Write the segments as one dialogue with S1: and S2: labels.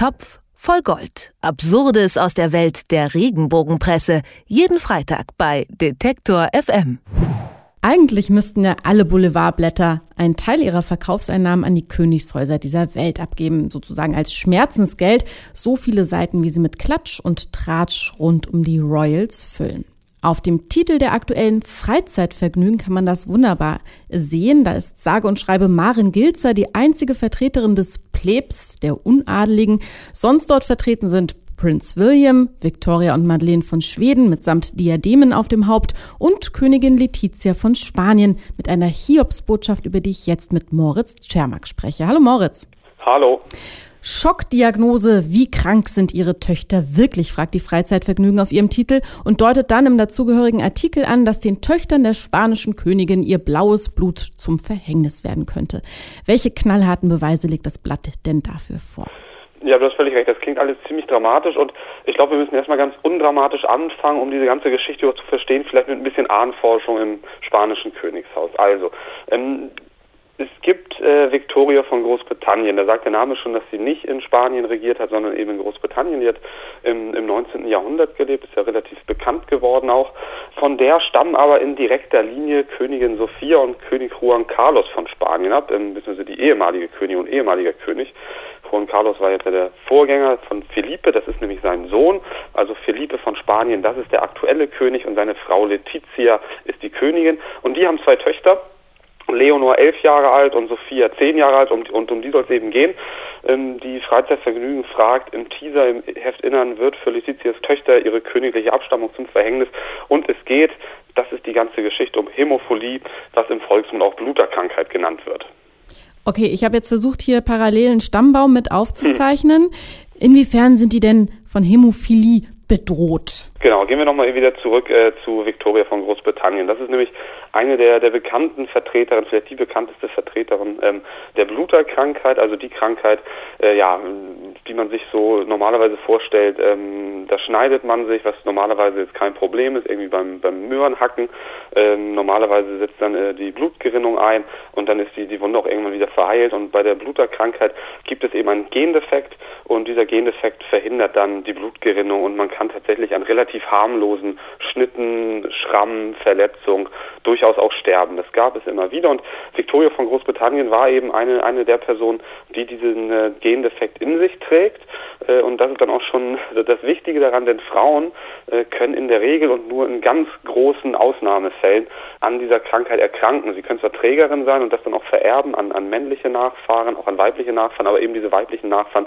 S1: Topf voll Gold. Absurdes aus der Welt der Regenbogenpresse. Jeden Freitag bei Detektor FM.
S2: Eigentlich müssten ja alle Boulevardblätter einen Teil ihrer Verkaufseinnahmen an die Königshäuser dieser Welt abgeben, sozusagen als Schmerzensgeld, so viele Seiten, wie sie mit Klatsch und Tratsch rund um die Royals füllen. Auf dem Titel der aktuellen Freizeitvergnügen kann man das wunderbar sehen. Da ist sage und schreibe Maren Gilzer die einzige Vertreterin des Plebs, der Unadeligen. Sonst dort vertreten sind Prinz William, Victoria und Madeleine von Schweden mitsamt Diademen auf dem Haupt und Königin Letizia von Spanien mit einer Hiobsbotschaft, über die ich jetzt mit Moritz Czermak spreche. Hallo Moritz.
S3: Hallo.
S2: Schockdiagnose, wie krank sind Ihre Töchter wirklich, fragt die Freizeitvergnügen auf ihrem Titel und deutet dann im dazugehörigen Artikel an, dass den Töchtern der spanischen Königin ihr blaues Blut zum Verhängnis werden könnte. Welche knallharten Beweise legt das Blatt denn dafür vor?
S3: Ja, du hast völlig recht. Das klingt alles ziemlich dramatisch und ich glaube, wir müssen erstmal ganz undramatisch anfangen, um diese ganze Geschichte zu verstehen, vielleicht mit ein bisschen Ahnenforschung im spanischen Königshaus. Also, ähm, äh, Victoria von Großbritannien. Da sagt der Name schon, dass sie nicht in Spanien regiert hat, sondern eben in Großbritannien. Die hat im, im 19. Jahrhundert gelebt, ist ja relativ bekannt geworden auch. Von der stammen aber in direkter Linie Königin Sophia und König Juan Carlos von Spanien ab, ähm, beziehungsweise die ehemalige Königin und ehemaliger König. Juan Carlos war jetzt der Vorgänger von Felipe, das ist nämlich sein Sohn. Also Felipe von Spanien, das ist der aktuelle König und seine Frau Letizia ist die Königin. Und die haben zwei Töchter. Leonor elf Jahre alt und Sophia zehn Jahre alt und, und um die soll es eben gehen. Ähm, die Freizeitvergnügen fragt im Teaser im Heftinnern wird für Letitias Töchter ihre königliche Abstammung zum Verhängnis und es geht, das ist die ganze Geschichte um Hämophilie, was im Volksmund auch Bluterkrankheit genannt wird.
S2: Okay, ich habe jetzt versucht, hier parallelen Stammbaum mit aufzuzeichnen. Hm. Inwiefern sind die denn von Hämophilie bedroht?
S3: Genau, gehen wir nochmal wieder zurück äh, zu Victoria von Großbritannien. Das ist nämlich eine der, der bekannten Vertreterinnen, vielleicht die bekannteste Vertreterin ähm, der Bluterkrankheit, also die Krankheit, äh, ja, die man sich so normalerweise vorstellt. Ähm, da schneidet man sich, was normalerweise jetzt kein Problem ist, irgendwie beim, beim Möhrenhacken. Ähm, normalerweise setzt dann äh, die Blutgerinnung ein und dann ist die, die Wunde auch irgendwann wieder verheilt. Und bei der Bluterkrankheit gibt es eben einen Gendefekt und dieser Gendefekt verhindert dann die Blutgerinnung und man kann tatsächlich an relativ harmlosen Schnitten, Schrammen, Verletzung durchaus auch sterben. Das gab es immer wieder und Victoria von Großbritannien war eben eine, eine der Personen, die diesen äh, Gendefekt in sich trägt äh, und das ist dann auch schon das Wichtige daran, denn Frauen äh, können in der Regel und nur in ganz großen Ausnahmefällen an dieser Krankheit erkranken. Sie können zwar Trägerin sein und das dann auch vererben an, an männliche Nachfahren, auch an weibliche Nachfahren, aber eben diese weiblichen Nachfahren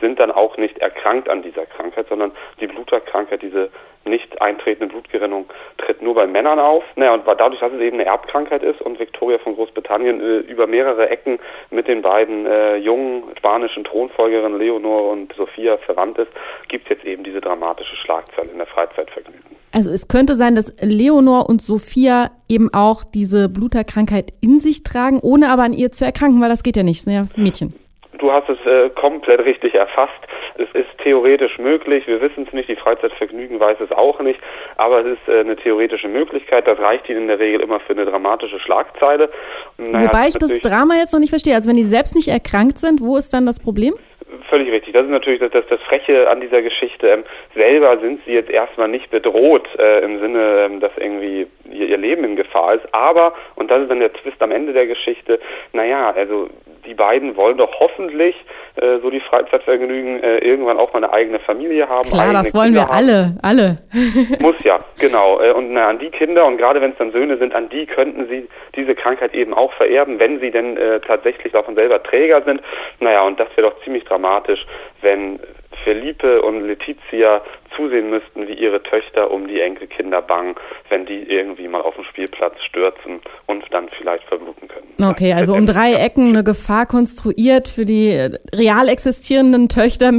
S3: sind dann auch nicht erkrankt an dieser Krankheit, sondern die Bluterkrankheit, diese nicht eintretende Blutgerinnung tritt nur bei Männern auf. Naja, und dadurch, dass es eben eine Erbkrankheit ist und Victoria von Großbritannien äh, über mehrere Ecken mit den beiden äh, jungen spanischen Thronfolgerinnen Leonor und Sophia verwandt ist, gibt es jetzt eben diese dramatische Schlagzeile in der Freizeitvergnügen.
S2: Also es könnte sein, dass Leonor und Sophia eben auch diese Bluterkrankheit in sich tragen, ohne aber an ihr zu erkranken, weil das geht ja nicht, sind ja Mädchen.
S3: Du hast es äh, komplett richtig erfasst. Es ist theoretisch möglich, wir wissen es nicht, die Freizeitvergnügen weiß es auch nicht, aber es ist äh, eine theoretische Möglichkeit, das reicht ihnen in der Regel immer für eine dramatische Schlagzeile.
S2: Naja, Wobei ich das Drama jetzt noch nicht verstehe, also wenn die selbst nicht erkrankt sind, wo ist dann das Problem?
S3: Völlig richtig. Das ist natürlich das, das, das Freche an dieser Geschichte. Ähm, selber sind sie jetzt erstmal nicht bedroht äh, im Sinne, ähm, dass irgendwie ihr, ihr Leben in Gefahr ist. Aber, und das ist dann der Twist am Ende der Geschichte, naja, also die beiden wollen doch hoffentlich, äh, so die Freizeitvergnügen, äh, irgendwann auch mal eine eigene Familie haben.
S2: Klar, das wollen Kinder wir alle, alle.
S3: Muss ja, genau. Äh, und na, an die Kinder, und gerade wenn es dann Söhne sind, an die könnten sie diese Krankheit eben auch vererben, wenn sie denn äh, tatsächlich davon selber Träger sind. Naja, und das wäre doch ziemlich dramatisch, wenn Felipe und Letizia zusehen müssten, wie ihre Töchter um die Enkelkinder bangen, wenn die irgendwie mal auf dem Spielplatz stürzen und dann vielleicht verbluten können.
S2: Okay, also um drei Ecken eine Gefahr konstruiert für die real existierenden Töchter.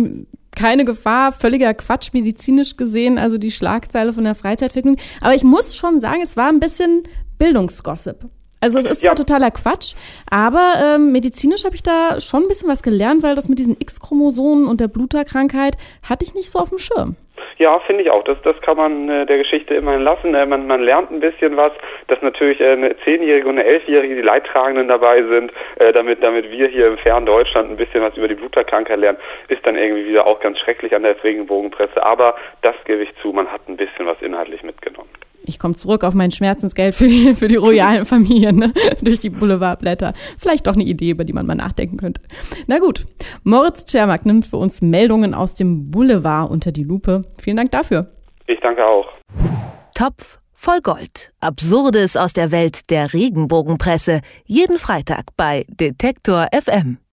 S2: Keine Gefahr, völliger Quatsch medizinisch gesehen, also die Schlagzeile von der Freizeitvergnügung. Aber ich muss schon sagen, es war ein bisschen Bildungsgossip. Also es ist zwar totaler Quatsch, aber ähm, medizinisch habe ich da schon ein bisschen was gelernt, weil das mit diesen X-Chromosomen und der Bluterkrankheit hatte ich nicht so auf dem Schirm.
S3: Ja, finde ich auch. Das, das kann man äh, der Geschichte immerhin lassen. Äh, man, man lernt ein bisschen was, dass natürlich äh, eine Zehnjährige und eine Elfjährige die Leidtragenden dabei sind, äh, damit, damit wir hier im fernen Deutschland ein bisschen was über die Bluterkrankheit lernen, ist dann irgendwie wieder auch ganz schrecklich an der Regenbogenpresse. Aber das gebe ich zu, man hat ein bisschen was inhaltlich mitgenommen
S2: ich komme zurück auf mein Schmerzensgeld für die, für die royalen Familien ne? durch die Boulevardblätter. Vielleicht doch eine Idee, über die man mal nachdenken könnte. Na gut, Moritz Czermak nimmt für uns Meldungen aus dem Boulevard unter die Lupe. Vielen Dank dafür.
S3: Ich danke auch.
S1: Topf voll Gold. Absurdes aus der Welt der Regenbogenpresse. Jeden Freitag bei Detektor FM.